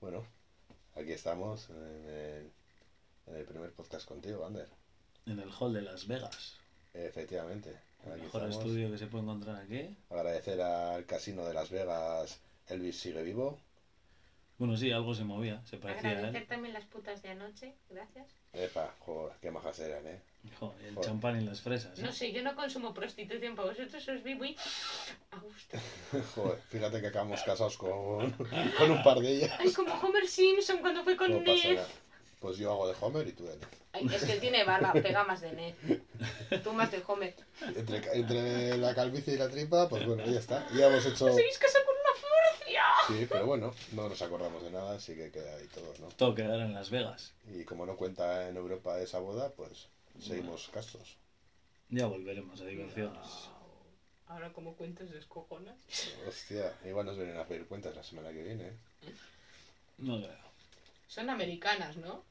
Bueno, aquí estamos en el, en el primer podcast contigo, Ander. En el hall de Las Vegas. Efectivamente. El aquí mejor estamos. estudio que se puede encontrar aquí. Agradecer al casino de Las Vegas, Elvis sigue vivo. Bueno, sí, algo se movía, se parecía a Agradecer él. también las putas de anoche, gracias. Epa, joder, qué majas eran, ¿eh? Joder, el Joder. champán y las fresas. ¿eh? No sé, yo no consumo prostitución, para vosotros os vi muy a gusto. Joder, fíjate que acabamos casados con, con un par de ellas. Ay, como Homer Simpson cuando fue con No Ned. Pues yo hago de Homer y tú de Ned. Ay, es que él tiene barba, pega más de Ned. Tú más de Homer. Entre, entre la calvicie y la tripa, pues bueno, ya está. Ya hemos hecho... ¿Os habéis casado con? Sí, pero bueno, no nos acordamos de nada, así que queda ahí todo, ¿no? Todo quedará en Las Vegas. Y como no cuenta en Europa esa boda, pues seguimos castos. Ya volveremos a diversiones. Ahora como cuentas descojonas. Hostia, igual nos vienen a pedir cuentas la semana que viene, ¿eh? No creo. Son americanas, ¿no?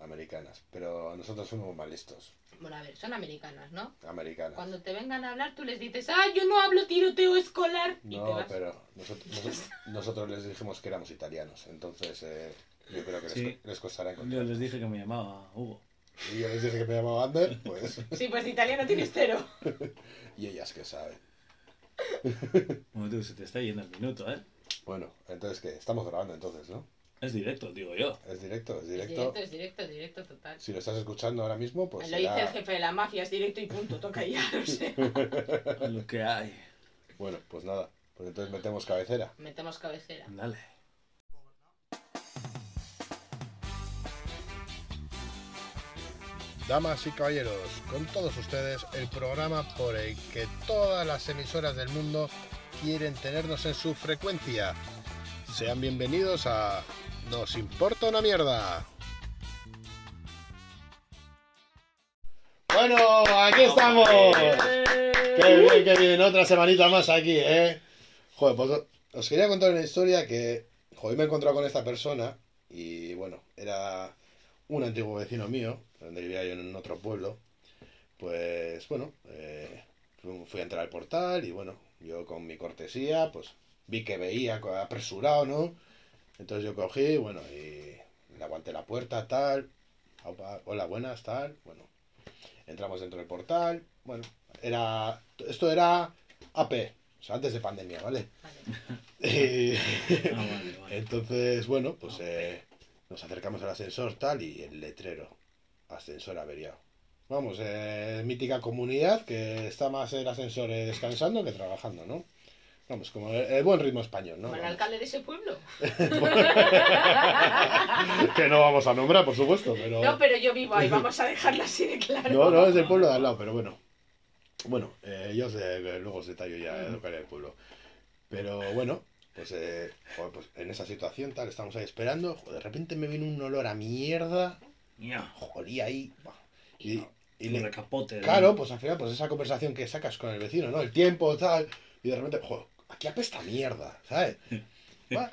Americanas. Pero nosotros somos más listos. Bueno, a ver, son americanas, ¿no? Americanas. Cuando te vengan a hablar, tú les dices, ah, yo no hablo tiroteo escolar. Y te No, vas. pero nosotros, nosotros, nosotros les dijimos que éramos italianos. Entonces, eh, yo creo que les, Sí. les costará Yo encontrar. les dije que me llamaba Hugo. Y yo les dije que me llamaba Ander, pues. Sí, pues de italiano tienes cero. y ellas que saben. Bueno, tú, se te está yendo el minuto, ¿eh? Bueno, entonces, ¿qué? Estamos grabando entonces, ¿no? Es directo, digo yo. Es directo, es Es directo. directo, es directo, es directo total. Si lo estás escuchando ahora mismo, pues. Lo dice será- el jefe de la mafia, es directo y punto, toca ya, o sea. Lo que hay. Bueno, pues nada. Pues entonces metemos cabecera. Metemos cabecera. Dale. Damas y caballeros, con todos ustedes el programa por el que todas las emisoras del mundo quieren tenernos en su frecuencia. Sean bienvenidos a Nos importa una mierda. Bueno, aquí estamos. Qué bien, qué bien. Otra semanita más aquí, ¿eh? Joder, pues os quería contar una historia que... Joder, me he encontrado con esta persona y bueno, era un antiguo vecino mío, donde vivía yo en otro pueblo. Pues bueno, eh, fu- fui a entrar al portal y bueno, yo con mi cortesía, pues vi que veía apresurado, ¿no? Entonces yo cogí, bueno, y le aguanté la puerta, tal. Hola, buenas, tal. Bueno, entramos dentro del portal. Bueno, era. Esto era AP, o sea, antes de pandemia, ¿vale? Y- Ah, vale, vale. entonces, bueno, pues eh, nos acercamos al ascensor tal y el letrero, ascensor averiado. Vamos, eh, mítica comunidad que está más el ascensor eh, descansando que trabajando, ¿no? Vamos, como el, el buen ritmo español, ¿no? Como el alcalde de ese pueblo. que no vamos a nombrar, por supuesto, pero... No, pero yo vivo ahí, vamos a dejarlo así de claro. No, no, es del pueblo de al lado, pero bueno. Bueno, eh, yo os de- luego os detallo ya lo que era el pueblo. Pero bueno, pues, eh, joder, pues en esa situación tal, estamos ahí esperando. joder, de repente me viene un olor a mierda. Joder, ahí. Y, y Un le- recapote. ¿no? claro, pues al final, pues esa conversación que sacas con el vecino, ¿no? El tiempo, tal. Y de repente, joder, aquí apesta mierda, ¿sabes?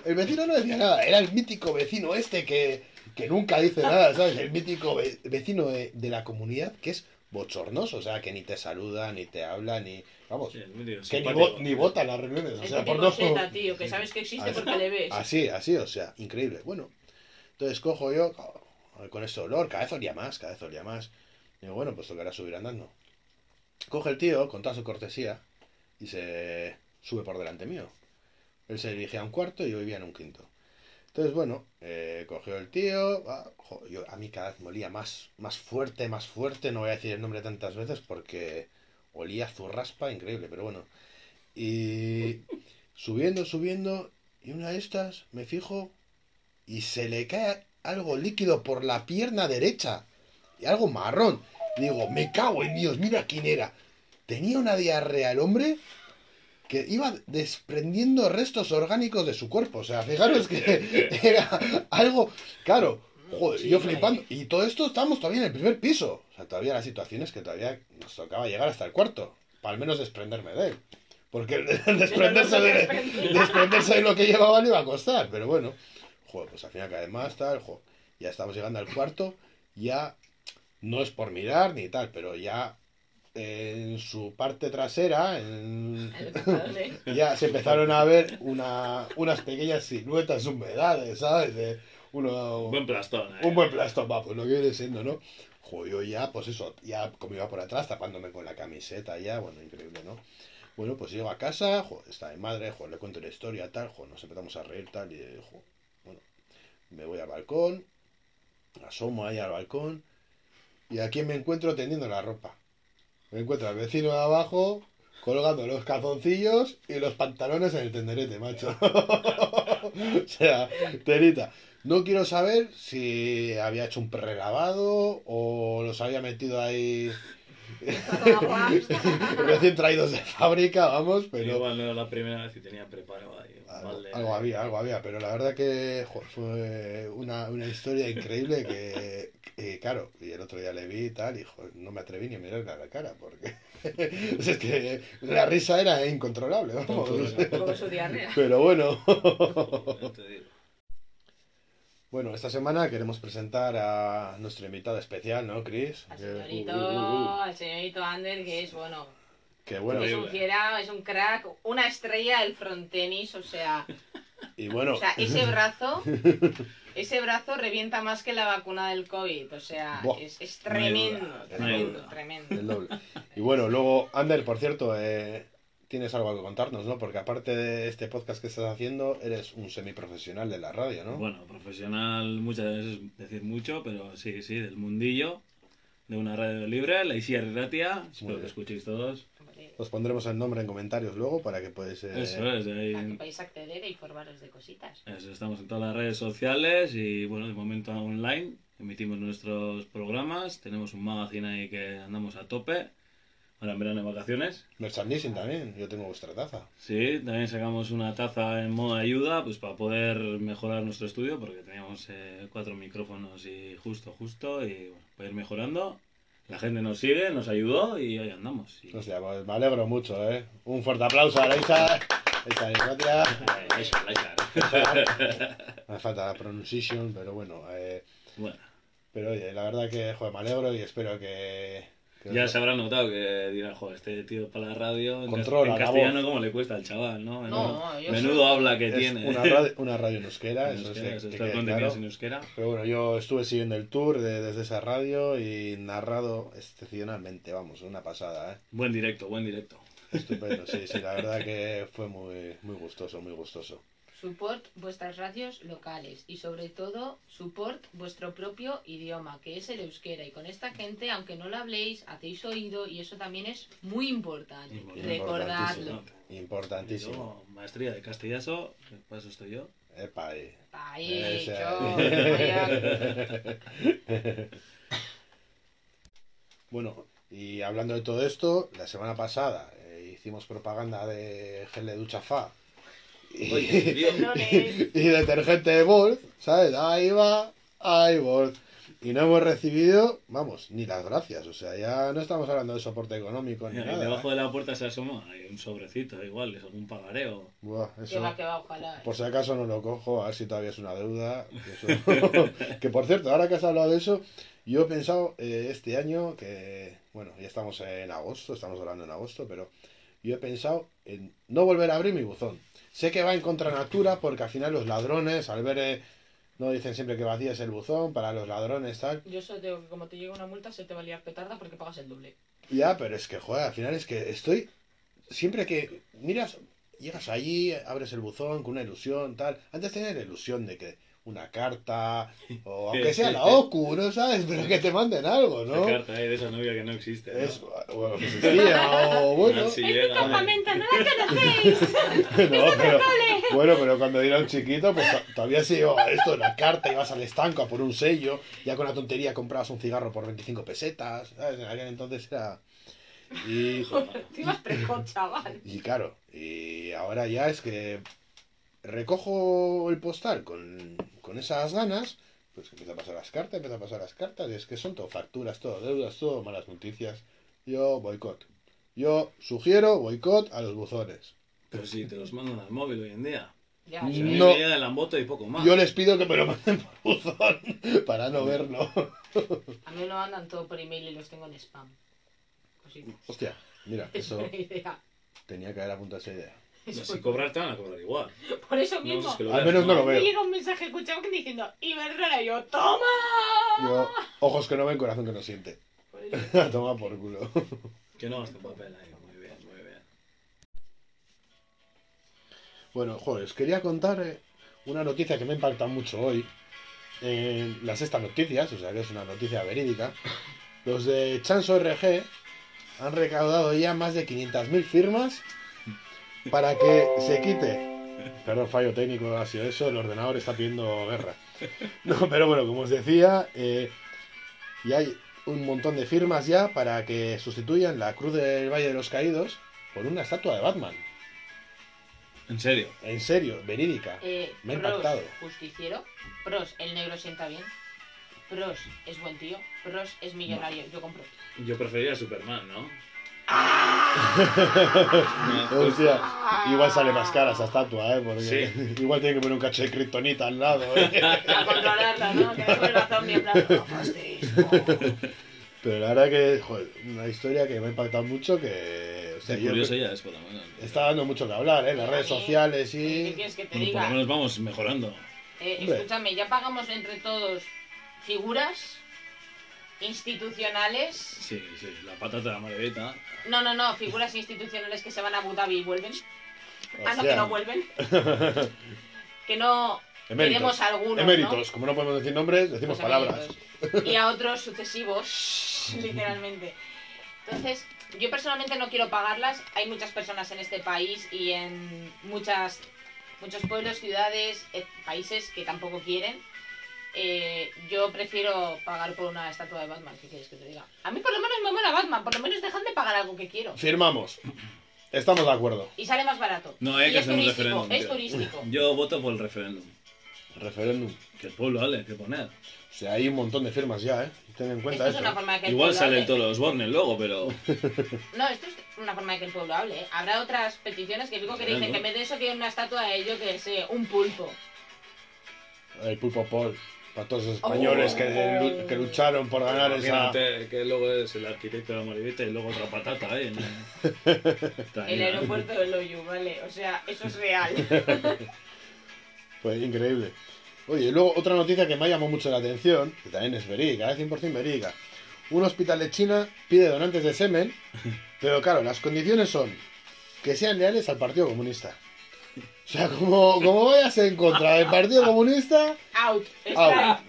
El vecino no decía nada, era el mítico vecino este que, que nunca dice nada, ¿sabes? El mítico ve- vecino de, de la comunidad que es bochornoso, o sea, que ni te saluda, ni te habla, ni. Vamos, Sí, que ni, vo- ni vota en las reuniones, o sea, por no. zeta, tío, que sabes que existe Así- porque le ves. Así, así, o sea, increíble. Bueno, entonces cojo yo con ese olor, cada vez olía más, cada vez olía más. Digo, bueno, pues tocará subir andando. Coge el tío con toda su cortesía y se sube por delante mío. Él se dirige a un cuarto y yo vivía en un quinto. Entonces, bueno, eh, cogió el tío. yo, a mí cada vez me olía más, más fuerte, más fuerte. No voy a decir el nombre tantas veces porque olía zurraspa increíble, pero bueno. Y subiendo, subiendo, y una de estas me fijo y se le cae algo líquido por la pierna derecha. Y algo marrón. Digo, me cago en Dios, mira quién era. Tenía una diarrea el hombre que iba desprendiendo restos orgánicos de su cuerpo. O sea, fijaros que era algo. Claro, joder, yo flipando. Y todo esto estamos todavía en el primer piso. O sea, todavía las situaciones que todavía nos tocaba llegar hasta el cuarto. Para al menos desprenderme de él. Porque desprenderse, de, desprenderse de lo que llevaba le iba a costar. Pero bueno, joder, pues al final cada vez más tal. joder, ya estamos llegando al cuarto. Ya no es por mirar ni tal, pero ya en su parte trasera, en- ya se empezaron a ver una, unas pequeñas siluetas, humedades, ¿sabes? De uno, Buen plastón, ¿eh? un buen plastón, va, pues lo que viene siendo, ¿no? Joder, yo ya, pues eso, ya como iba por atrás, tapándome con la camiseta ya, bueno, increíble, ¿no? Bueno, pues llego a casa, joder, está mi madre, joder, le cuento una historia, tal, joder, nos empezamos a reír, tal, y, joder, bueno, me voy al balcón, asomo ahí al balcón, y aquí me encuentro tendiendo la ropa. Me encuentro al vecino de abajo, colgando los calzoncillos y los pantalones en el tenderete, macho. o sea, telita. No quiero saber si había hecho un prelavado o los había metido ahí recién traídos de fábrica, vamos, pero Igual no era la primera vez y tenía preparado ahí. Algo, había, algo había, pero la verdad que jo, fue una, una historia increíble que, que, claro, y el otro día le vi y tal, y jo, no me atreví ni a mirarle a la cara, porque es que la risa era incontrolable, vamos. Como su diarrea. Pero bueno. Bueno, esta semana queremos presentar a nuestro invitado especial, ¿no, Chris? Al señorito, uh, uh, uh, al señorito Ander, que es bueno. Que bueno, es un fiera, es un crack, una estrella del frontenis, o sea, y bueno, o sea, ese brazo, ese brazo revienta más que la vacuna del COVID, o sea, Buah. es, es tremendo, tremendo, tremendo. el doble. Y bueno, luego, Ander, por cierto, eh, tienes algo que contarnos, ¿no? Porque aparte de este podcast que estás haciendo, eres un semiprofesional de la radio, ¿no? Bueno, profesional muchas veces decir mucho, pero sí, sí, del mundillo, de una radio libre, la Isia Ratia, espero que escuchéis todos. Os pondremos el nombre en comentarios luego para que podáis... eh, Eso es, ahí- Para que podáis acceder e informaros de cositas. eso, estamos en todas las redes sociales y bueno, de momento online, emitimos nuestros programas, tenemos un magazine ahí que andamos a tope, ahora en verano de vacaciones. Merchandising también, yo tengo vuestra taza. Sí, también sacamos una taza en modo ayuda, pues para poder mejorar nuestro estudio, porque teníamos eh, cuatro micrófonos y justo, justo, y bueno, para ir mejorando. La gente nos sigue, nos ayudó y ahí andamos. Y- Hostia, pues me alegro mucho, ¿eh? Un fuerte aplauso a la Isa. Isa Ratia. Ay, Laisha, Laisha. Me falta la pronunciation, pero bueno. eh, Bueno, pero oye, la verdad que joder, me alegro y espero que. Ya se habrá notado que dirán, joder, este tío para la radio, en, cas- Controla en la castellano, voz. ¿cómo le cuesta al chaval, no? Menudo soy- habla que es tiene. Una radio, una radio en euskera, En eso euskera, es eso que, contenido claro. en euskera. Pero bueno, yo estuve siguiendo el tour de- desde esa radio y narrado excepcionalmente, vamos, una pasada, ¿eh? Buen directo, buen directo. Estupendo, sí, sí, la verdad que fue muy, muy gustoso, muy gustoso. Support vuestras radios locales y sobre todo support vuestro propio idioma, que es el euskera. Y con esta gente, aunque no lo habléis, hacéis oído y eso también es muy importante. Recordadlo. Importantísimo. Yo, maestría de castellazo, para eso estoy yo. Epa, eh. Vaya. Bueno, y hablando de todo esto, la semana pasada eh, hicimos propaganda de gel de ducha fa Oye. Perdone. y detergente de Volt, ¿sabes? Ahí va, ahí Volt. Y no hemos recibido, vamos, ni las gracias. O sea, ya no estamos hablando de soporte económico ni y nada. debajo ¿eh? de la puerta se asoma, hay un sobrecito, igual, es algún pagareo. Buah, Que eso, va, que va, ojalá. por si acaso no lo cojo, a ver si todavía es una deuda. que eso- que por cierto, ahora que has hablado de eso, yo he pensado eh, este año que, bueno, ya estamos en agosto, estamos hablando en agosto, pero yo he pensado en no volver a abrir mi buzón. Sé que va en contra natura porque al final los ladrones, al ver, eh, no dicen siempre que vacías el buzón para los ladrones, tal. Yo solo digo que como te llega una multa se te va a liar petarda porque pagas el doble. Ya, pero es que, joder, al final es que estoy. Siempre que miras, llegas allí, abres el buzón con una ilusión, tal. Antes tenía la ilusión de que una carta, o aunque sea la OCU, ¿no sabes? Pero que te manden algo, ¿no? La carta ahí de esa novia que no existe. ¿no? Es, bueno, que existía, o bueno. Si llega, ¡Campamento, no la conocéis! No, pero, bueno, pero cuando era un chiquito, pues to- todavía se llevaba esto, la carta, ibas al estanco a por un sello, ya con la tontería comprabas un cigarro por 25 pesetas, ¿sabes? En aquel entonces era... Y, Te ibas precoz, chaval. y claro, y ahora ya es que recojo el postal con, con esas ganas, pues empiezo a pasar las cartas, empiezo a pasar las cartas, y es que son todo facturas, todo deudas, todo malas noticias. Yo boicot. Yo sugiero boicot a los buzones. Pero si te los mandan al móvil hoy en día. Ya, No. me lamboto y poco más. Yo les pido que me lo manden por buzón para no verlo. A mí lo mandan todo por email y los tengo en spam. Cositas. Hostia, mira, Es eso tenía que haber apuntado esa idea. Si buena- cobrar te van a cobrar igual. Por eso No, mismo. es que lo Al menos no lo me veo. llega un mensaje escuchado diciendo Iberdrola y yo, ¡toma! Yo, ojos que no ven, corazón que no siente. Por eso. A tomar por culo. Que no gasten papel ahí. Muy bien, muy bien. Bueno, joder, os quería contar eh, una noticia que me impacta mucho hoy. En las sexta noticias, o sea que es una noticia verídica. Los de Chanso RG han recaudado ya más de 500.000 firmas para que se quite. Perdón, fallo técnico ha sido eso, el ordenador está pidiendo guerra. No, pero bueno, como os decía, eh, y hay un montón de firmas ya para que sustituyan la Cruz del Valle de los Caídos por una estatua de Batman. En serio. En serio, verídica. Eh, Me ha Pros, impactado. justiciero. Pros, el negro sienta bien. Pros, es buen tío. Pros, es millonario. Yo compro. Yo prefería a Superman, ¿no? Hostia, igual sale más cara esa estatua, ¿eh? Porque Sí. igual tiene que poner un cacho de kriptonita al lado, ¿eh? A controlarla, ¿no? Que después la zombie en plan, "No, fascismo". Pero la verdad que, joder, una historia que me ha impactado mucho que... O sea, Qué yo curioso ya es, por lo menos. está dando mucho que hablar, ¿eh? Las redes sociales ¿Qué y... quieres que te Bueno, por lo diga? menos vamos mejorando. Eh, escúchame, ya pagamos entre todos figuras institucionales. Sí, sí, la patata de la margarita. No, no, no, figuras institucionales que se van a Abu Dhabi y vuelven. Ah, no, que no vuelven. que no Eméritos. algunos, Eméritos, como no podemos decir nombres, ¿no? decimos Pues palabras. Y a otros sucesivos, literalmente. Entonces, yo personalmente no quiero pagarlas. Hay muchas personas en este país y en muchas, muchos pueblos, ciudades, eh, países que tampoco quieren. Eh, yo prefiero pagar por una estatua de Batman, ¿qué quieres que te diga? A mí por lo menos me mola Batman, por lo menos dejan de pagar algo que quiero. Firmamos. Estamos de acuerdo. Y sale más barato. No, hay Y que es hacer un turístico, referéndum. Es tío. turístico. Yo voto por el referéndum. Referéndum. Que el pueblo hable, que poner. O sea, hay un montón de firmas ya, ¿eh? Ten en cuenta Esto es eso. una forma de que el Igual pueblo salen hable. todos los Warner luego, pero. No, esto es una forma de que el pueblo hable. ¿eh? Habrá otras peticiones que digo que dicen que en vez de eso quieren una estatua de ello que sé, un pulpo. El pulpo Paul. Para todos los españoles Oh. que, lu- que lucharon por ganar esa... Que luego es el arquitecto de la margarita y luego otra patata ahí, El aeropuerto de Loyu, ¿vale? O sea, eso es real. Pues increíble. Oye, y luego otra noticia que me ha llamado mucho la atención, que también es verídica, es 100% verídica. Un hospital de China pide donantes de semen, pero claro, las condiciones son que sean leales al Partido Comunista. O sea, como, como vayas en contra del Partido Comunista, Out.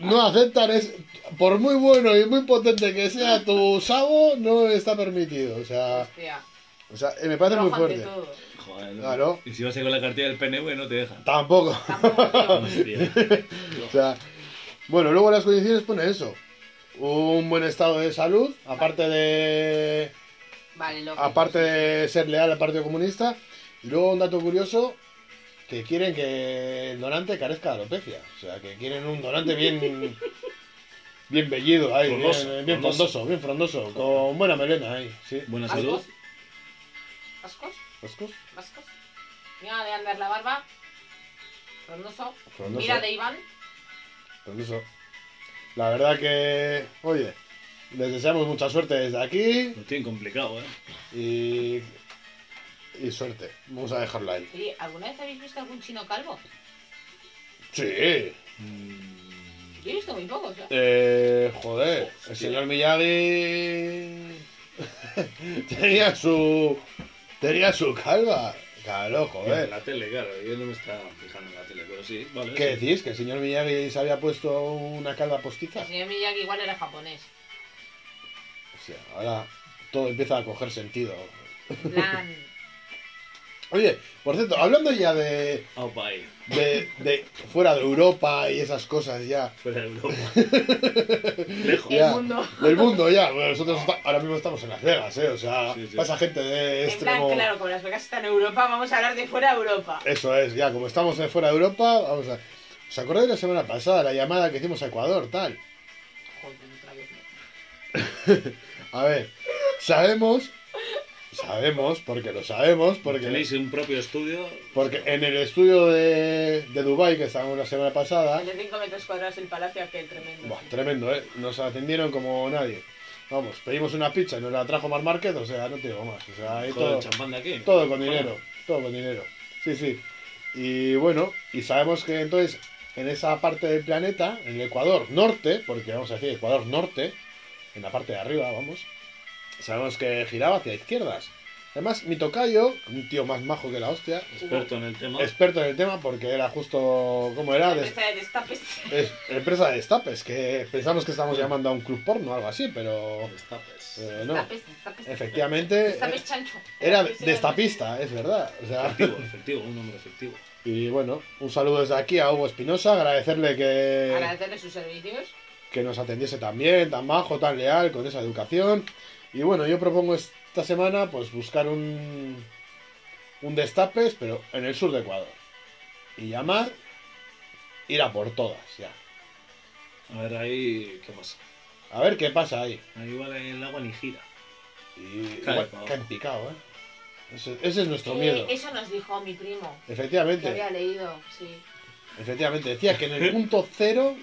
no aceptan, es, por muy bueno y muy potente que sea tu sabo, no está permitido. O sea, Hostia. o sea eh, me parece muy fuerte. Joder, Claro. Y si vas a ir con la cartilla del PNV no te dejan. Tampoco. Tampoco. O sea, bueno, luego las condiciones pone eso. Un buen estado de salud, aparte de Vale, lo aparte de ser leal al Partido Comunista. Y luego un dato curioso, que quieren que el donante carezca de alopecia. O sea, que quieren un donante bien bien bellido ahí, Frondoso, bien, bien frondoso. bien frondoso, con buena melena ahí, sí. Buena salud. ¿Vascos? ¿Vascos? ¿Vascos? ¿Vascos? Mira de andar la barba. Frondoso. Frondoso, Mira de Iván. frondoso. La verdad que, oye, les deseamos mucha suerte desde aquí. Lo tienen complicado, ¿eh? Y, y suerte. Vamos a dejarlo ahí. Oye, ¿alguna vez habéis visto algún chino calvo? Sí. Yo he visto muy pocos, ¿eh? Eh, joder, el señor Miyagi tenía su tenía su calva. Claro, En joder. la tele, claro. Yo no me estaba fijando en la tele, pero sí. Vale. ¿Qué sí. decís? ¿Que el señor Miyagi se había puesto una calva El postiza? señor Miyagi igual era japonés. O sea, ahora todo empieza a coger sentido. En plan... Oye, por cierto, hablando ya de, Aupa ahí, de, de fuera de Europa y esas cosas ya. fuera de Europa. Lejos. El ya, mundo. Del mundo ya. Bueno, nosotros ahora mismo estamos en Las Vegas, ¿eh? O sea, Sí, sí. pasa gente de En plan, extremo... claro, como Las Vegas está en Europa, vamos a hablar de fuera de Europa. Eso es, ya, como estamos de fuera de Europa, vamos a... ¿Os acordáis la semana pasada, la llamada que hicimos a Ecuador, tal? Joder, otra vez no. A ver, sabemos, sabemos, porque lo sabemos, porque, Tenéis un propio estudio. porque en el estudio de, de Dubai que estábamos la semana pasada, El de 5 metros cuadrados el palacio, aquel tremendo. buah, tremendo, ¿eh? Nos atendieron como nadie. Vamos, pedimos una pizza y nos la trajo Mar Market, o sea, no te digo más. O sea, Todo todo, el champán de aquí. todo con dinero, todo con dinero. Sí, sí. Y bueno, y sabemos que entonces en esa parte del planeta, en el Ecuador norte, porque vamos a decir Ecuador norte, en la parte de arriba, vamos, sabemos que giraba hacia izquierdas. Además, mi tocayo, un tío más majo que la hostia, Experto en el tema. experto en el tema, porque era justo, ¿cómo era? La empresa de destapes. es empresa de destapes, que pensamos que estamos llamando a un club porno o algo así, pero Destapes. eh, no. Destapes, destapes. Efectivamente, Destapes chancho. era destapista, es verdad. O sea, Efectivo, efectivo, un hombre efectivo. y bueno, un saludo desde aquí a Hugo Espinosa, agradecerle que, Agradecerle sus servicios. que nos atendiese tan bien, tan bajo, tan leal, con esa educación. Y bueno, yo propongo esta semana pues buscar un, un destapes, pero en el sur de Ecuador. Y llamar, ir a por todas, ya. A ver ahí, ¿qué pasa? A ver qué pasa ahí. Ahí igual el agua ni gira. Y Cae igual, caen picado, ¿eh? Ese, ese es nuestro miedo. eso nos dijo mi primo. Que Efectivamente, había leído, sí. efectivamente. Decía que en el punto cero,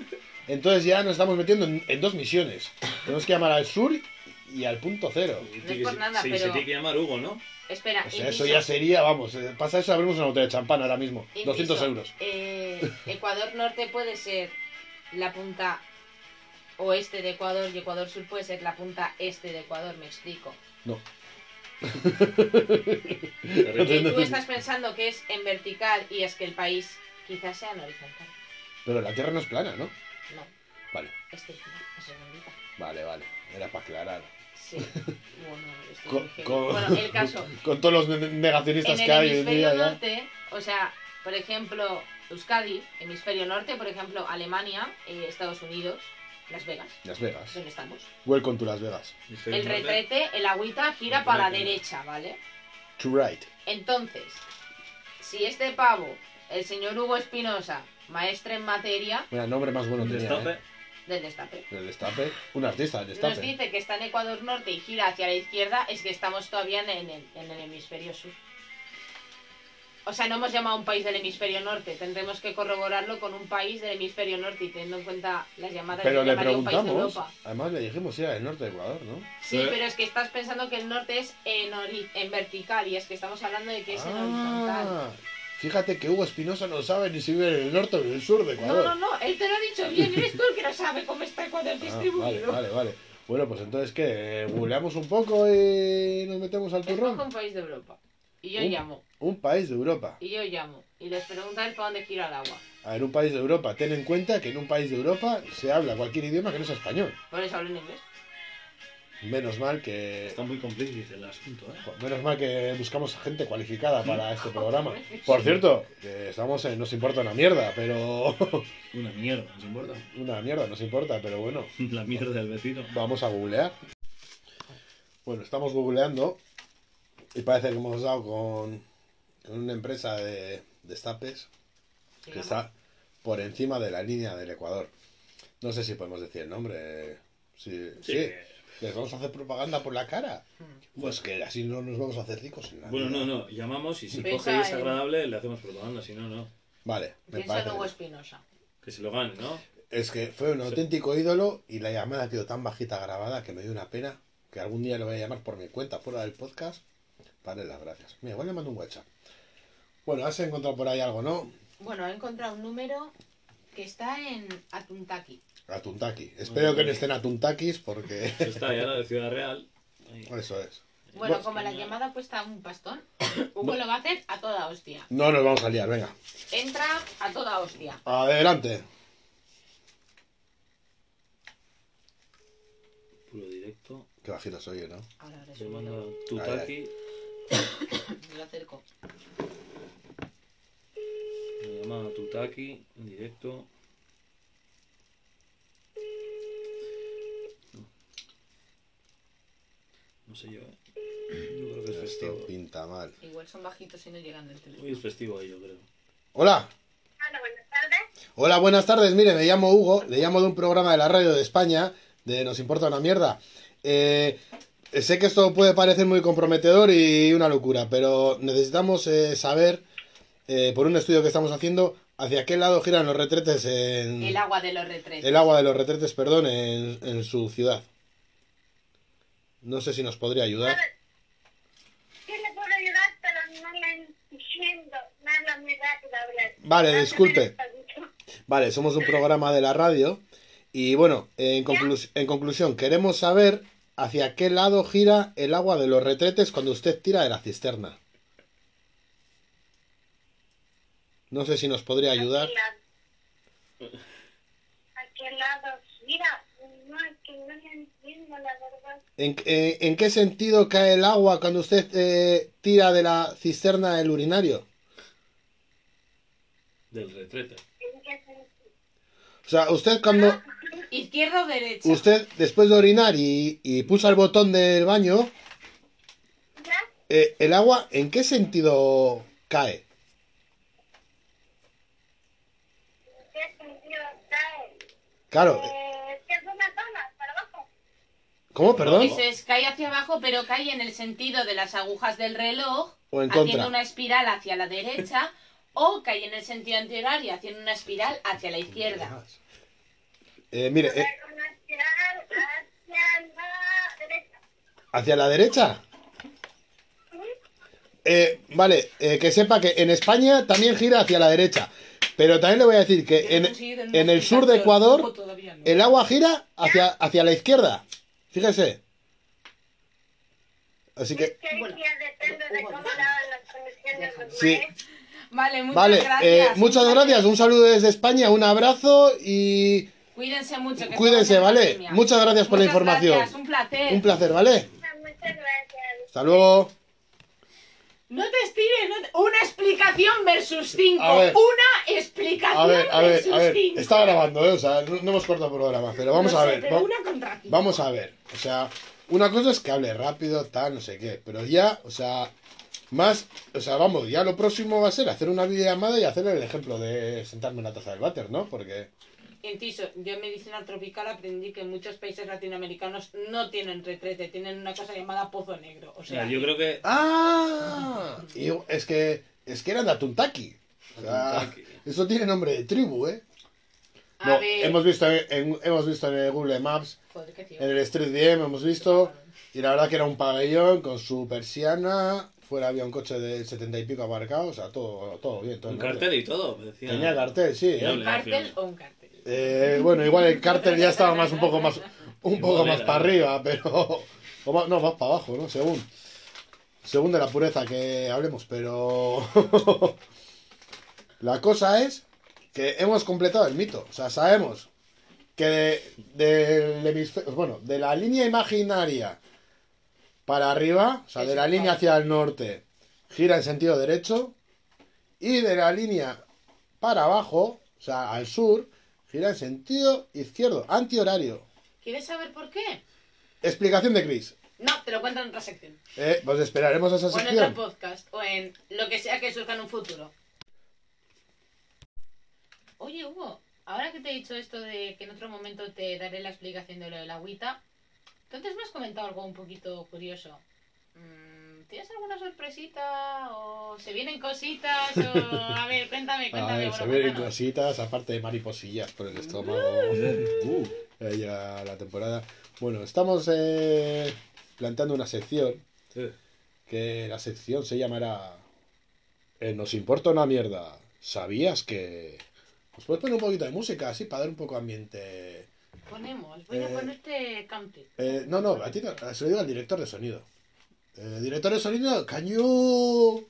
entonces ya nos estamos metiendo en, en dos misiones. Tenemos que llamar al sur y al punto cero. Y No es por nada, sí, pero- se tiene que llamar Hugo, ¿no? Espera, O sea, eso ya sería, vamos, eh, pasa eso, abrimos una botella de champán ahora mismo. inciso, 200 euros. eh, Ecuador Norte puede ser la punta oeste de Ecuador y Ecuador Sur puede ser la punta este de Ecuador, me explico. No. Que tú estás pensando que es en vertical y es que el país quizás sea en horizontal. Pero la Tierra no es plana, ¿no? No, Vale, es circular, es redondita. vale, vale. Era para aclarar. Sí. Bueno, estoy Con, muy heavy. con- bueno, el caso. con todos los ne- negacionistas En que el hay en hemisferio día ya. norte, o sea, por ejemplo, Euskadi, hemisferio norte, por ejemplo, Alemania, eh, Estados Unidos, Las Vegas, Las Vegas. donde estamos. Welcome to Las Vegas. Hemisferio El norte. retrete, el agüita gira para la derecha, ¿vale? To right. Entonces, si este pavo, el señor Hugo Espinosa, maestre en materia Mira, el nombre más bueno tenía, destape. ¿eh? Del destape, El destape. Un artista, el nos destape. dice que está en Ecuador norte y gira hacia la izquierda, es que estamos todavía en el, en el hemisferio sur. O sea, no hemos llamado a un país del hemisferio norte, tendremos que corroborarlo con un país del hemisferio norte y teniendo en cuenta las llamadas Pero le llamaría un país de preguntamos. Europa. Además le dijimos si era del norte de Ecuador, ¿no? Sí, Eh. pero es que estás pensando que el norte es en, en vertical y es que estamos hablando de que es en horizontal. Fíjate que Hugo Espinosa no sabe ni si vive en el norte o en el sur de No, Ecuador. no, no, él te lo ha dicho bien, eres tú el que no sabe cómo está Ecuador Ah, distribuido. vale, vale, vale. Bueno, pues entonces, ¿qué? ¿Googleamos un poco y nos metemos al Escoge turrón? un país de Europa. Y yo Un- llamo, Un país de Europa. y yo llamo. Y les preguntáis para dónde gira el agua. A ver, un país de Europa. Ten en cuenta que en un país de Europa se habla cualquier idioma que no sea español. Por eso hablo en inglés. Menos mal que... Está muy complícite el asunto, ¿eh? Menos mal que buscamos gente cualificada para este programa. Por cierto, que estamos en Nos importa una mierda, pero... Una mierda, ¿nos importa? una mierda, nos importa, pero bueno. La mierda del vecino. Vamos a googlear. Bueno, estamos googleando y parece que hemos dado con, con una empresa de destapes que Digamos. está por encima de la línea del Ecuador. No sé si podemos decir el nombre. Sí, sí. Les vamos a hacer propaganda por la cara. Hmm. Pues que así no nos vamos a hacer ricos en la Bueno, vida. no, no, llamamos y si coge y es agradable le hacemos propaganda, si no, no. Vale, me Piensa en parece. Hugo bien. Espinosa. Que se lo gane, ¿no? Es que fue un auténtico ídolo y la llamada quedó tan bajita grabada que me dio una pena que algún día lo voy a llamar por mi cuenta fuera del podcast para las gracias. Mira, igual le mando un WhatsApp. Bueno, has encontrado por ahí algo, ¿no? Bueno, he encontrado un número que está en Atuntaki. A Tuntaki. Espero que no estén a Tuntakis porque Eso está ya de Ciudad Real. Ahí. eso es. Bueno, Bueno. como la llamada cuesta un pastón, Hugo lo va a hacer a toda hostia. No nos vamos a liar, venga. Entra a toda hostia. Adelante. Puro directo. Qué bajito soy yo, ¿no? Ahora ahora Se subo manda. Tutaki. Me lo acerco. Me llama Tutaki en directo. No. No sé yo, ¿eh? Yo creo que es Esto festivo. pinta mal. Igual son bajitos y no llegan del teléfono. Hoy es festivo ahí, yo creo. Hola. Hola, buenas tardes. Hola, buenas tardes. Mire, me llamo Hugo, le llamo de un programa de la radio de España, de Nos importa una mierda. Eh, sé que esto puede parecer muy comprometedor y una locura, pero necesitamos eh, saber, eh, por un estudio que estamos haciendo, hacia qué lado giran los retretes en... El agua de los retretes. el agua de los retretes, perdón, en, en su ciudad. No sé si nos podría ayudar. Sí le puedo ayudar, pero no le entiendo. Me habla muy rápido hablar. Vale, disculpe. Vale, somos un programa de la radio y bueno, en, conclus- en conclusión, queremos saber hacia qué lado gira el agua de los retretes cuando usted tira de la cisterna. No sé si nos podría ayudar. ¿A qué lado? Mira, no, es que no entiendo, la verdad. ¿En, eh, en qué sentido cae el agua cuando usted eh, tira de la cisterna del urinario? Del retrete. O sea, usted cuando ¿Izquierda o derecha? usted después de orinar y, y pulsa el botón del baño, ¿Ya? eh, el agua en qué sentido cae? ¿En qué sentido cae? Claro, Eh, ¿Qué es una zona? ¿Para abajo? ¿cómo? Perdón. Dices, cae hacia abajo, pero cae en el sentido de las agujas del reloj, O en haciendo contra. una espiral hacia la derecha, o cae en el sentido antihorario, haciendo una espiral hacia la izquierda. Eh, mire, eh, Una espiral hacia la derecha. hacia la derecha. Eh, vale, eh, que sepa que en España también gira hacia la derecha. Pero también le voy a decir que en, en el sur de Ecuador el agua gira hacia, hacia la izquierda. Fíjese. Así que, Sí. Vale, muchas vale, gracias. eh, muchas Un gracias. Un saludo desde España, un abrazo y Cuídense mucho. que cuídense, ¿vale? Muchas gracias por la información. gracias, un placer. Un placer, ¿vale? Muchas gracias. Hasta luego. No te estires, no te- una explicación versus cinco. Ver. Una explicación A ver, a ver, versus a ver. cinco. Está grabando, ¿eh? O sea, no, no hemos cortado programa, pero vamos No a sé, ver. pero va- una contra cinco. Vamos a ver, o sea, una cosa es que hable rápido, tal, no sé qué, pero ya, o sea, más, o sea, vamos, ya lo próximo va a ser hacer una videollamada y hacer el ejemplo de sentarme en la taza del váter, ¿no? Porque, Inciso, yo en medicina tropical aprendí que muchos países latinoamericanos no tienen retrete, tienen una cosa llamada pozo negro. O sea, yo creo que. ¡ah! Y es que, es que eran de Atuntaki. O sea, Atuntaki. eso tiene nombre de tribu, ¿eh? a No, ver, hemos visto en, hemos visto en el Google Maps, Joder, qué tío. en el Street VM hemos visto, y la verdad que era un pabellón con su persiana, fuera había un coche de setenta y pico aparcado, o sea, todo, todo bien, todo Un orden. cartel y todo. Decía, Tenía cartel, sí. ¿eh? ¿Un cartel o un cartel? Eh, bueno, igual el cartel ya estaba más un poco más un poco más para arriba, pero o más- no, más para abajo, ¿no? Según según de la pureza que hablemos, pero la cosa es que hemos completado el mito, o sea, sabemos que de, del hemisferio- bueno, de la línea imaginaria para arriba, o sea, de la línea hacia el norte, gira en sentido derecho y de la línea para abajo, o sea, al sur, gira en sentido izquierdo, antihorario. ¿Quieres saber por qué? Explicación de Chris. No, te lo cuento en otra sección. Eh, pues esperaremos a esa O en otro sección. podcast. O en lo que sea que surja en un futuro. Oye, Hugo, ahora que te he dicho esto de que en otro momento te daré la explicación de lo de la agüita, entonces me has comentado algo un poquito curioso. Mm, ¿Tienes alguna sorpresita? ¿O se vienen cositas? O... A ver, cuéntame, A cuéntame. ver, bueno, se vienen cuéntanos. cositas, aparte de mariposillas por el estómago. Uh, Ya la temporada. Bueno, estamos eh, planteando una sección sí. que la sección se llamará eh, Nos importa una mierda. ¿Sabías que...? Pues puedes poner un poquito de música así para dar un poco ambiente... Ponemos, voy Eh, a ponerte country. Eh, no, no, a ti no, se lo digo al director de sonido. Eh, director de sonido, can you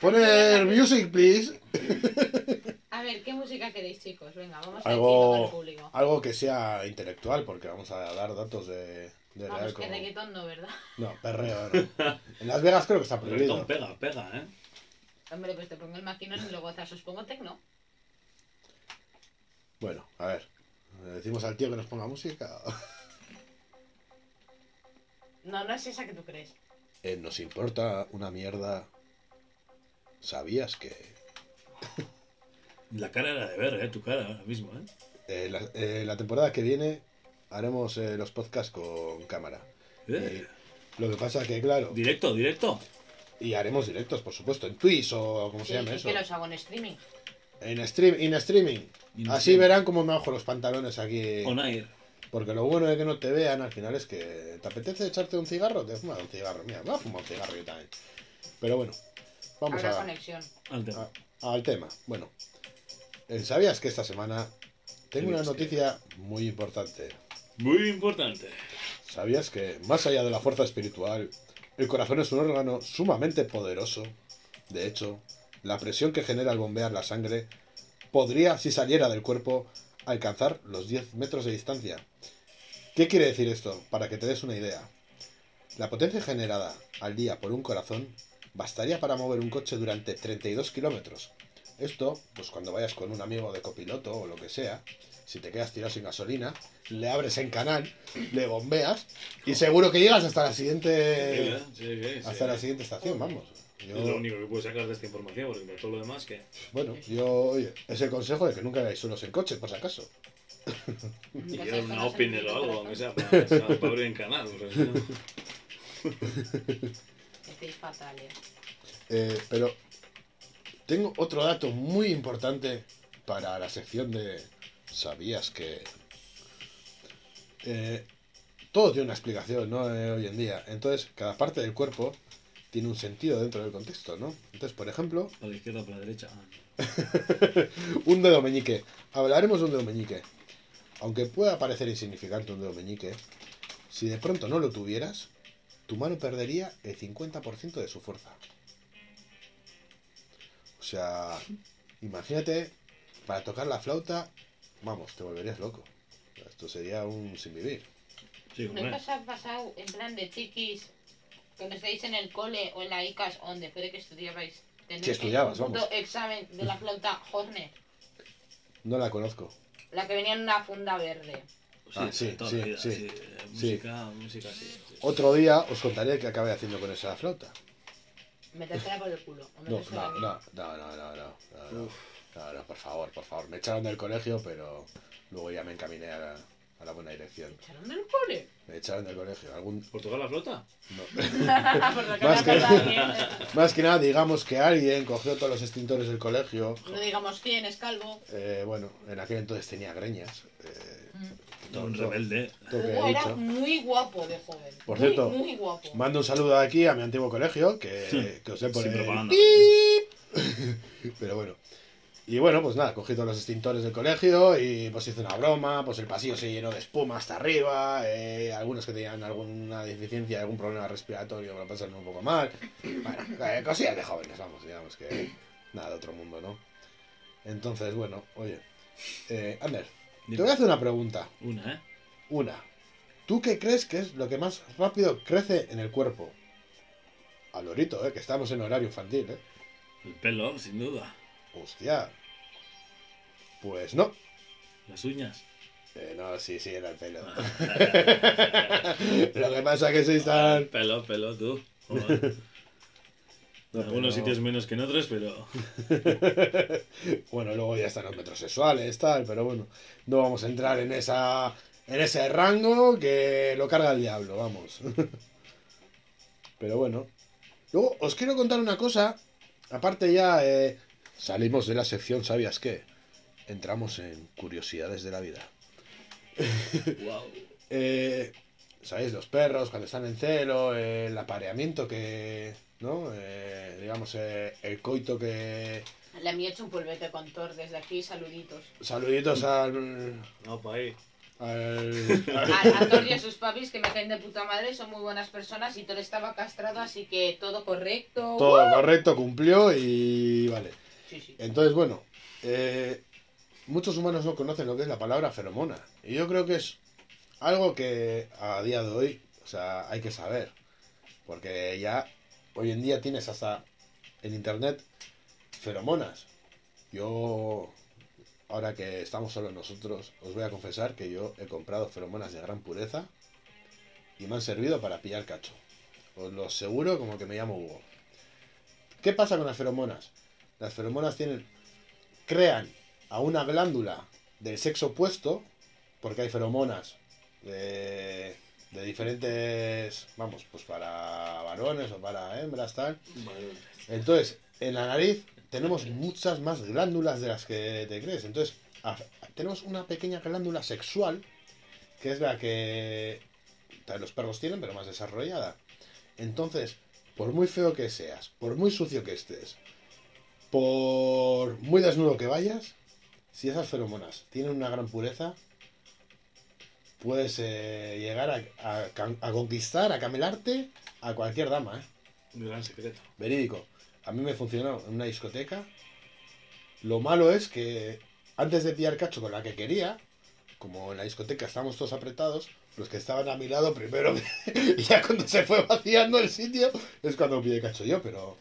poner music, please? A ver, ¿qué música queréis, chicos? Venga, vamos a decirlo Algo, al público. algo que sea intelectual, porque vamos a dar datos de, de Vamos, real que como- reggaetón no, ¿verdad? No, perreo, no. En Las Vegas creo que está prohibido. reggaetón pega, pega, ¿eh? Hombre, pues te pongo el maquinón y luego gozas, os pongo tecno. Bueno, a ver. ¿Le decimos al tío que nos ponga música? No, no es esa que tú crees. Eh, nos importa una mierda. ¿Sabías que La cara era de ver, ¿eh? Tu cara ahora mismo, ¿eh? eh, la, eh, la temporada que viene haremos eh, los podcasts con cámara? Eh, lo que pasa que, claro, Directo, directo. y haremos directos, por supuesto, en Twitch o como Sí, se llama sí eso. que los hago en streaming. En stream, in streaming. In Así streaming. verán cómo me bajo los pantalones aquí. On air. Porque lo bueno de que no te vean al final es que te apetece echarte un cigarro, te fumas un cigarro. Mira, voy a fumar un cigarro yo también. Pero bueno, vamos Habrá a, conexión. Al tema. a- al tema. Bueno, eh, ¿sabías que esta semana tengo una noticia muy importante? Muy importante. ¿Sabías que más allá de la fuerza espiritual, el corazón es un órgano sumamente poderoso? De hecho, la presión que genera al bombear la sangre podría, si saliera del cuerpo, alcanzar los 10 metros de distancia. ¿Qué quiere decir esto? Para que te des una idea. La potencia generada al día por un corazón bastaría para mover un coche durante 32 kilómetros. Esto, pues cuando vayas con un amigo de copiloto o lo que sea, si te quedas tirado sin gasolina, le abres en canal, le bombeas y seguro que llegas hasta la siguiente hasta la siguiente estación, vamos. Yo- Es lo único que puedo sacar de esta información, porque por todo lo demás que... bueno, yo, oye, es el consejo de que nunca hagáis solos en coche, por si acaso. Y yo una opinión o algo, aunque sea para, abrir en canal. porque si no- Estáis fatales. Eh, pero tengo otro dato muy importante para la sección de ¿Sabías que...? Eh, todo tiene una explicación, ¿no? Eh, hoy en día. Entonces, cada parte del cuerpo tiene un sentido dentro del contexto, ¿no? Entonces, por ejemplo, Para la izquierda o para la derecha. Ah, un dedo meñique. Hablaremos de un dedo meñique. Aunque pueda parecer insignificante un dedo meñique, si de pronto no lo tuvieras, tu mano perdería el 50% de su fuerza. O sea, imagínate, para tocar la flauta, vamos, te volverías loco. Esto sería un sin vivir. Sí, hombre. ¿Nunca os ha pasado en plan de chiquis cuando estáis en el cole o en la ICAS o donde fuera que estudiabais? tener Sí, estudiabas, vamos. examen de la flauta Horner, No la conozco. la que venía en una funda verde. Ah, sí, toda sí, la vida, sí. sí. Música, música, sí. sí. Otro día os contaré qué acabé haciendo con esa flauta. Metértela por el culo. o No, metérsela no, bien. no, no, no, no, no, no, no. No, no, por favor, por favor. Me echaron del colegio, pero luego ya me encaminé a la, a la buena dirección. ¿Echaron del cole? Me echaron del colegio. Algún... ¿Por tocar la flota? no. Más que-. Más nada, digamos que alguien cogió todos los extintores del colegio. No digamos quién es calvo. Eh, bueno, en aquel entonces tenía greñas. eh, todo- Un rebelde. todo Hugo he era dicho. muy guapo de joven. Por Muy, cierto, Muy guapo. Mando un saludo aquí a mi antiguo colegio, que, que os dé por. Pero bueno. Y bueno, pues nada, cogí todos los extintores del colegio y pues hice una broma, pues el pasillo se llenó de espuma hasta arriba, eh, algunos que tenían alguna deficiencia, algún problema respiratorio, lo pasaron un poco mal. Bueno, eh, cosillas de jóvenes, vamos, digamos que nada de otro mundo, ¿no? Entonces, bueno, oye, eh, Ander, te voy a hacer una pregunta. Una, ¿eh? Una. ¿Tú qué crees que es lo que más rápido crece en el cuerpo? Al lorito, ¿eh? Que estamos en horario infantil, ¿eh? El pelo, sin duda. Hostia. Pues no. Las uñas. Eh, no, sí, sí, era el pelo. Ah. lo que pasa es que sois tan... Pelo, pelo, tú. Joder. No, en algunos pero- sitios menos que en otros, pero... bueno, luego ya están los metrosexuales, tal, pero bueno. No vamos a entrar en esa... En ese rango que lo carga el diablo, vamos. pero bueno. Luego os quiero contar una cosa. Aparte ya eh, salimos de la sección ¿Sabías qué? Entramos en curiosidades de la vida. wow. Eh, ¿Sabéis? Los perros cuando están en celo, eh, el apareamiento que... ¿No? Eh, digamos, eh, el coito que... Le he hecho un polvete con Thor desde aquí, saluditos. Saluditos al... No, pa' ahí. al- A, a Thor y a sus papis que me caen de puta madre, son muy buenas personas y Thor estaba castrado, así que todo correcto. Todo correcto, cumplió y vale. Sí, sí. Entonces, bueno, eh, muchos humanos no conocen lo que es la palabra feromona. Y yo creo que es algo que a día de hoy, o sea, hay que saber. Porque ya hoy en día tienes hasta en internet feromonas. Yo, ahora que estamos solo nosotros, os voy a confesar que yo he comprado feromonas de gran pureza y me han servido para pillar cacho. Os lo aseguro como que me llamo Hugo. ¿Qué pasa con las feromonas? Las feromonas tienen, crean a una glándula del sexo opuesto, porque hay feromonas de, de diferentes, vamos, pues para varones o para hembras, tal. Entonces, en la nariz tenemos muchas más glándulas de las que te crees. Entonces, tenemos una pequeña glándula sexual que es la que los perros tienen, pero más desarrollada. Entonces, por muy feo que seas, por muy sucio que estés, por muy desnudo que vayas, si esas feromonas tienen una gran pureza, puedes eh, llegar a, a conquistar, a camelarte a cualquier dama, ¿eh? Un gran secreto. Verídico. A mí me funcionó en una discoteca. Lo malo es que antes de pillar cacho con la que quería, como en la discoteca estábamos todos apretados, los que estaban a mi lado primero, ya cuando se fue vaciando el sitio, es cuando pillé cacho yo, pero,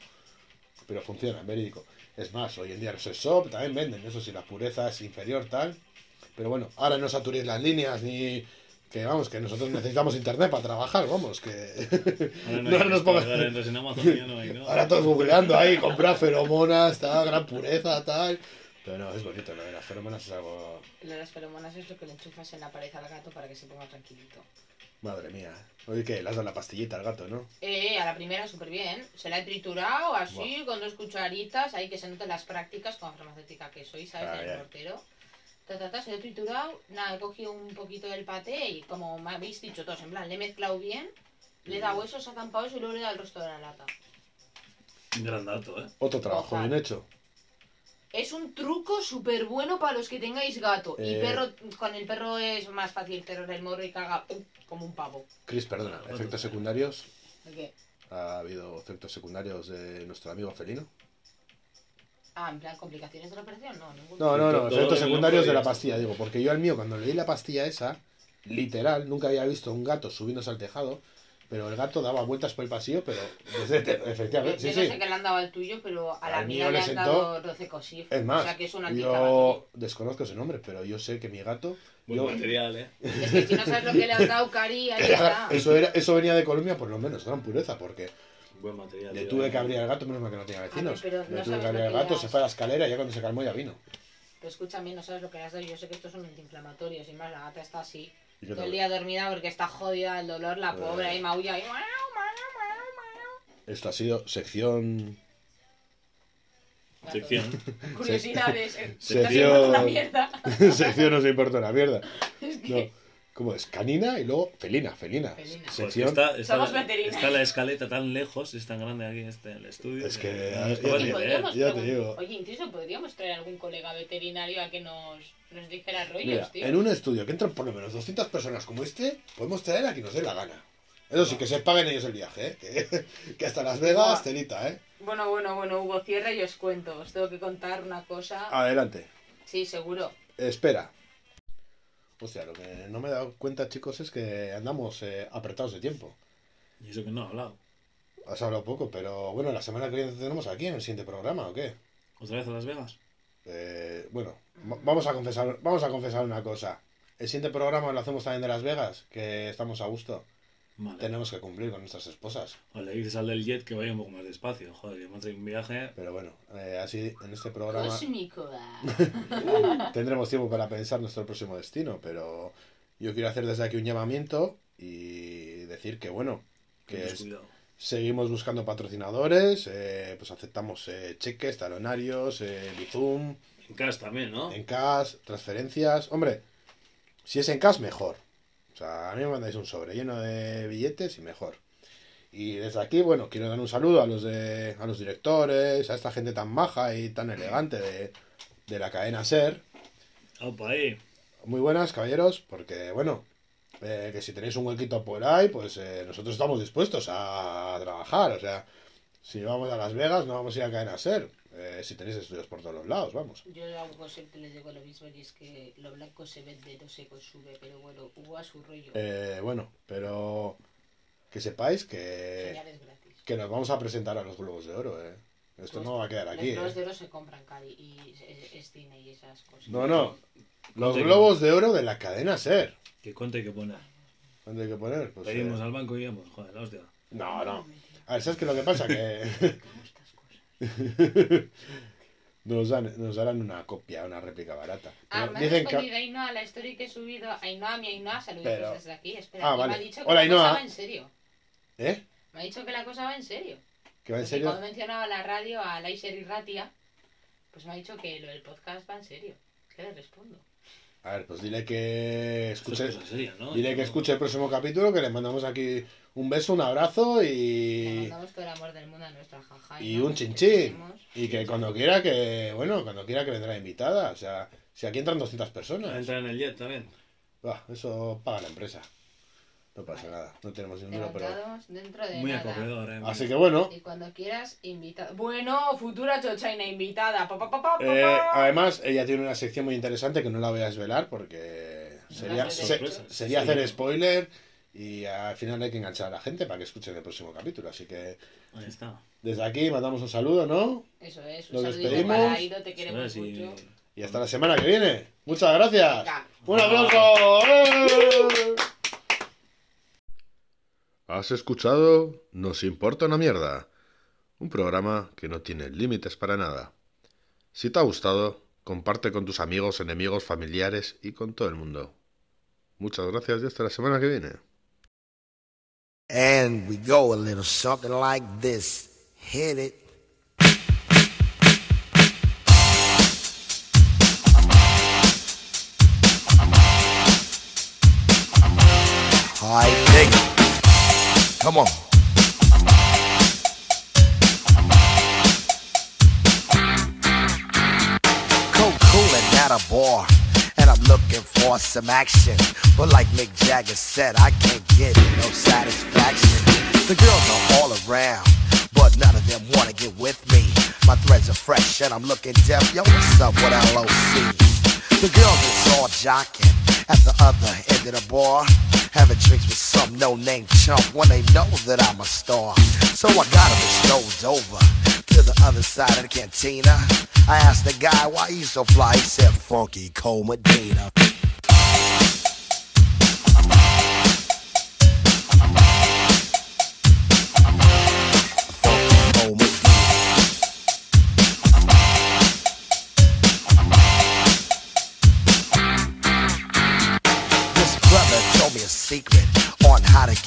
pero funciona, verídico. Es más, hoy en día los shop también venden, eso sí, la pureza es inferior, tal. Pero bueno, ahora no saturéis las líneas ni... Que vamos, que nosotros necesitamos internet para trabajar, vamos, que... Ahora no, No hay nos esto, pongas- ahora entras en Amazon ya no hay, ¿no? Ahora todos googleando ahí, comprar feromonas, tal, gran pureza, tal. Pero no, es bonito, lo de las feromonas es algo. Lo de las feromonas es lo que le enchufas en la pared al gato para que se ponga tranquilito. Madre mía. Oye, que le has dado la pastillita al gato, ¿no? Eh, a la primera súper bien. Se la he triturado así, con dos cucharitas, ahí que se noten las prácticas con la farmacéutica que soy, ¿sabes? Ah, En el bien. portero. Ta, ta, ta, se lo he triturado, nada, he cogido un poquito del paté y como me habéis dicho todos, en plan, le he mezclado bien, le he dado eso, se ha zampado eso y luego le he dado el resto de la lata. Un gran dato, ¿eh? Otro trabajo Ojalá. bien hecho. Es un truco súper bueno para los que tengáis gato. Y Eh. perro, con el perro es más fácil cerrar el morro y caga ¡pum! como un pavo. Chris, perdona, efectos secundarios. ¿De qué? ¿Ha habido efectos secundarios de nuestro amigo felino? Ah, en plan, complicaciones de la operación, no, ninguno. No, no, no, efectos secundarios de la pastilla, digo, porque yo al mío, cuando leí la pastilla esa, literal, nunca había visto un gato subiéndose al tejado, pero el gato daba vueltas por el pasillo, pero desde, efectivamente, yo sí, no sí. sé qué le han dado al tuyo, pero a la Al mía le han sentó- dado Docecosif. Es más, o sea que es un yo desconozco ese nombre, pero yo sé que mi gato... Buen yo- material, ¿eh? Es que si no sabes lo que le has dado, Cari, ahí está. eso, era, eso venía de Colombia por lo menos, gran pureza, porque Buen material. le tuve ¿eh? que abrir al gato, menos mal que no tenía vecinos. pero no le tuve sabes que abrir lo al que gato, se fue a la escalera y ya cuando se calmó ya vino. Pero escúchame, no sabes lo que le has dado. Yo sé que esto es un antiinflamatorio. Sin más, la gata está así. Todo el no- día dormida porque está jodida el dolor, la pobre, Eh. ahí maulla. ahí. Esto ha sido sección... Sección. Curiosidades. eh. Sección- Está siendo una mierda. sección no se importa una mierda. Es que- No, ¿cómo es? Canina y luego felina, felina. Felina. Que Sección... está, está, Somos la, veterinarios. está la escaleta tan lejos, es tan grande aquí este, el estudio. Es que- nos ya te- ya digo. Oye, incluso podríamos traer algún colega veterinario a que nos, nos dijera rollos, Mira, tío. en un estudio que entran por lo menos 200 personas como este, podemos traer a quien nos dé la gana. Eso sí, que se paguen ellos el viaje, ¿eh? Que, que hasta Las Vegas, telita, ¿eh? Bueno, bueno, bueno, Hugo, cierra y os cuento. Os tengo que contar una cosa. Adelante. Sí, seguro. Espera. Hostia, lo que no me he dado cuenta, chicos, es que andamos eh, apretados de tiempo. Y eso que no ha hablado. Has hablado poco, pero bueno, la semana que viene te tenemos aquí en el siguiente programa, ¿o qué? ¿Otra vez a Las Vegas? Eh, bueno, va- vamos a confesar, vamos a confesar una cosa. El siguiente programa lo hacemos también de Las Vegas, que estamos a gusto. Vale. Tenemos que cumplir con nuestras esposas. O le dices al del jet que vaya un poco más despacio. Joder, que me ha traído un viaje. Pero bueno, eh, así en este programa Cósmico. tendremos tiempo para pensar nuestro próximo destino, pero yo quiero hacer desde aquí un llamamiento y decir que bueno, que es- seguimos buscando patrocinadores, eh, pues aceptamos eh, cheques, talonarios, eh, Bizum, En casa también, ¿no? en cash, transferencias. Hombre, si es en cash, mejor. Sea, a mí me mandáis un sobre lleno de billetes y mejor. Y desde aquí, bueno, quiero dar un saludo a los de, a los directores, a esta gente tan maja y tan elegante de, de la cadena Ser. Opa, ahí. Muy buenas, caballeros, porque bueno, eh, que si tenéis un huequito por ahí, pues eh, nosotros estamos dispuestos a, trabajar. O sea, si vamos a Las Vegas, no vamos a ir a cadena Ser. Eh, si tenéis estudios por todos los lados, vamos. Yo a Hugo siempre le digo lo mismo y es que lo blanco se vende, lo seco sube, pero bueno, Hugo a su rollo. Eh, bueno, pero que sepáis que, Señales gratis. que nos vamos a presentar a los Globos de Oro, ¿eh? Esto no va a quedar Los aquí, globos ¿eh? de oro se compran, Cari, y es, es cine y esas cosas. No, no. Los Globos de Oro de la cadena Ser. ¿Qué cuenta hay que poner? ¿Dónde hay que poner? Pues, Pedimos eh, al banco y vamos. Joder, la hostia. No, no. A ver, ¿sabes qué es lo que pasa? Que. nos, dan, nos darán una copia, una réplica barata. Ah, me ha dicen que... respondido Ainhoa la story que he subido. Ainhoa, mi Ainhoa, saluditos Pero- desde aquí. Espera, Ah, que vale. me ha dicho que Hola, la Ainhoa. cosa va en serio. ¿Eh? Me ha dicho que la cosa va en serio. ¿Que va en Porque serio? Cuando he mencionado a la radio, a Laiser y Ratia, pues me ha dicho que lo del podcast va en serio. ¿Qué le respondo? A ver, pues dile que es escuche, cosa seria, ¿no? dile que escuche el próximo capítulo, que le mandamos aquí un beso, un abrazo Le y, mandamos todo el amor del mundo a nuestra jaja. y un chinchín. Y que cuando quiera que, bueno, cuando quiera que vendrá invitada. O sea, si aquí entran 200 personas, Entra en el jet también. bah, eso paga la empresa. No pasa nada, no tenemos ni un duro, pero... Levantados dentro de Muy nada. acogedor, ¿eh? Así que bueno, Y cuando quieras, invitado. Bueno, futura chochaina invitada. Pa, pa, pa, pa, pa, eh, pa. además ella tiene una sección muy interesante que no la voy a desvelar porque sería, se- sería Sí. hacer spoiler y al final hay que enganchar a la gente para que escuchen el próximo capítulo. Así que Ahí está. desde aquí mandamos un saludo, ¿no? Eso es, Nos un saludito despedimos. para Aido, te queremos mucho. Y hasta la semana que viene. Muchas gracias. Venga. Un aplauso. ¡Eh! Has escuchado Nos importa una mierda, un programa que no tiene límites para nada. Si te ha gustado, comparte con tus amigos, enemigos, familiares y con todo el mundo. Muchas gracias y hasta la semana que viene. Come on. Cool, coolin' at a bar, and I'm looking for some action. But like Mick Jagger said, I can't get no satisfaction. The girls are all around, but none of them wanna get with me. My threads are fresh, and I'm looking deaf. Yo, what's up with LOC? The girls is all jocking at the other end of the bar, having drinks with some no-name chump when they know that I'm a star. So I got them strolled over to the other side of the cantina. I asked the guy why he so fly. He said, "Funky Cole Medina."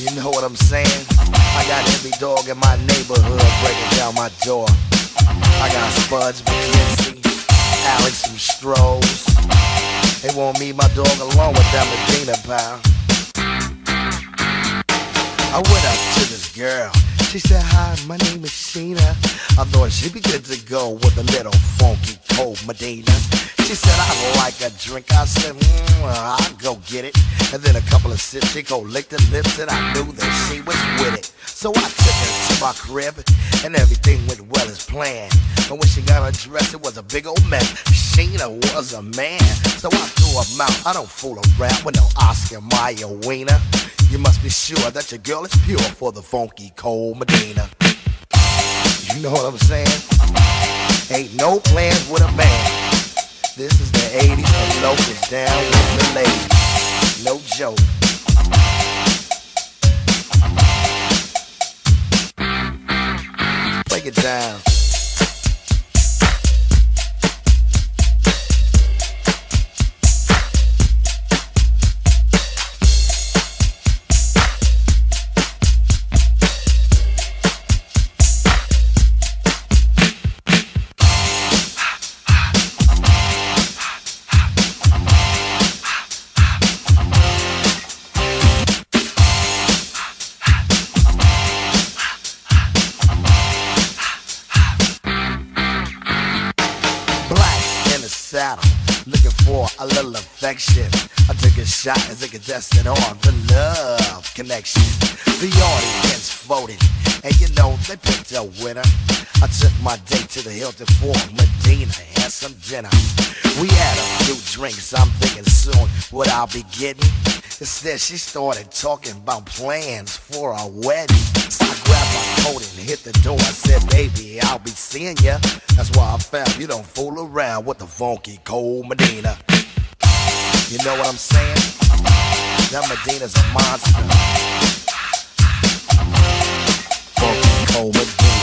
You know what I'm saying? I got every dog in my neighborhood breaking down my door. I got Spuds, McKenzie, Alex, and Strohs. They want me, my dog, along with that Medina pal. I went up to this girl. She said, Hi, my name is Sheena. I thought she'd be good to go with a little funky cold Medina. She said, I'd like a drink. I said, mm, I'll go get it. And then a couple of sips, she go lick the lips, and I knew that she was with it. So I took her to my crib, and everything went well as planned. But when she got undressed, it was a big old mess. Sheena was a man, so I threw her out. I don't fool around with no Oscar Mayer wiener. You must be sure that your girl is pure for the funky cold Medina. You know what I'm saying? Ain't no plans with a man. This is the 80s and locals down with the ladies. No joke. Break it down. Shot as a contestant on the love connection. The audience voted, and you know they picked a winner. I took my date to the Hilton for Medina and some dinner. We had a few drinks, I'm thinking soon what I'll be getting. Instead, she started talking about plans for a wedding. So I grabbed my coat and hit the door. I said, baby, I'll be seeing ya. That's why I found you don't fool around with the funky cold Medina. You know what I'm saying? That Medina's a monster. Funky Cole Medina.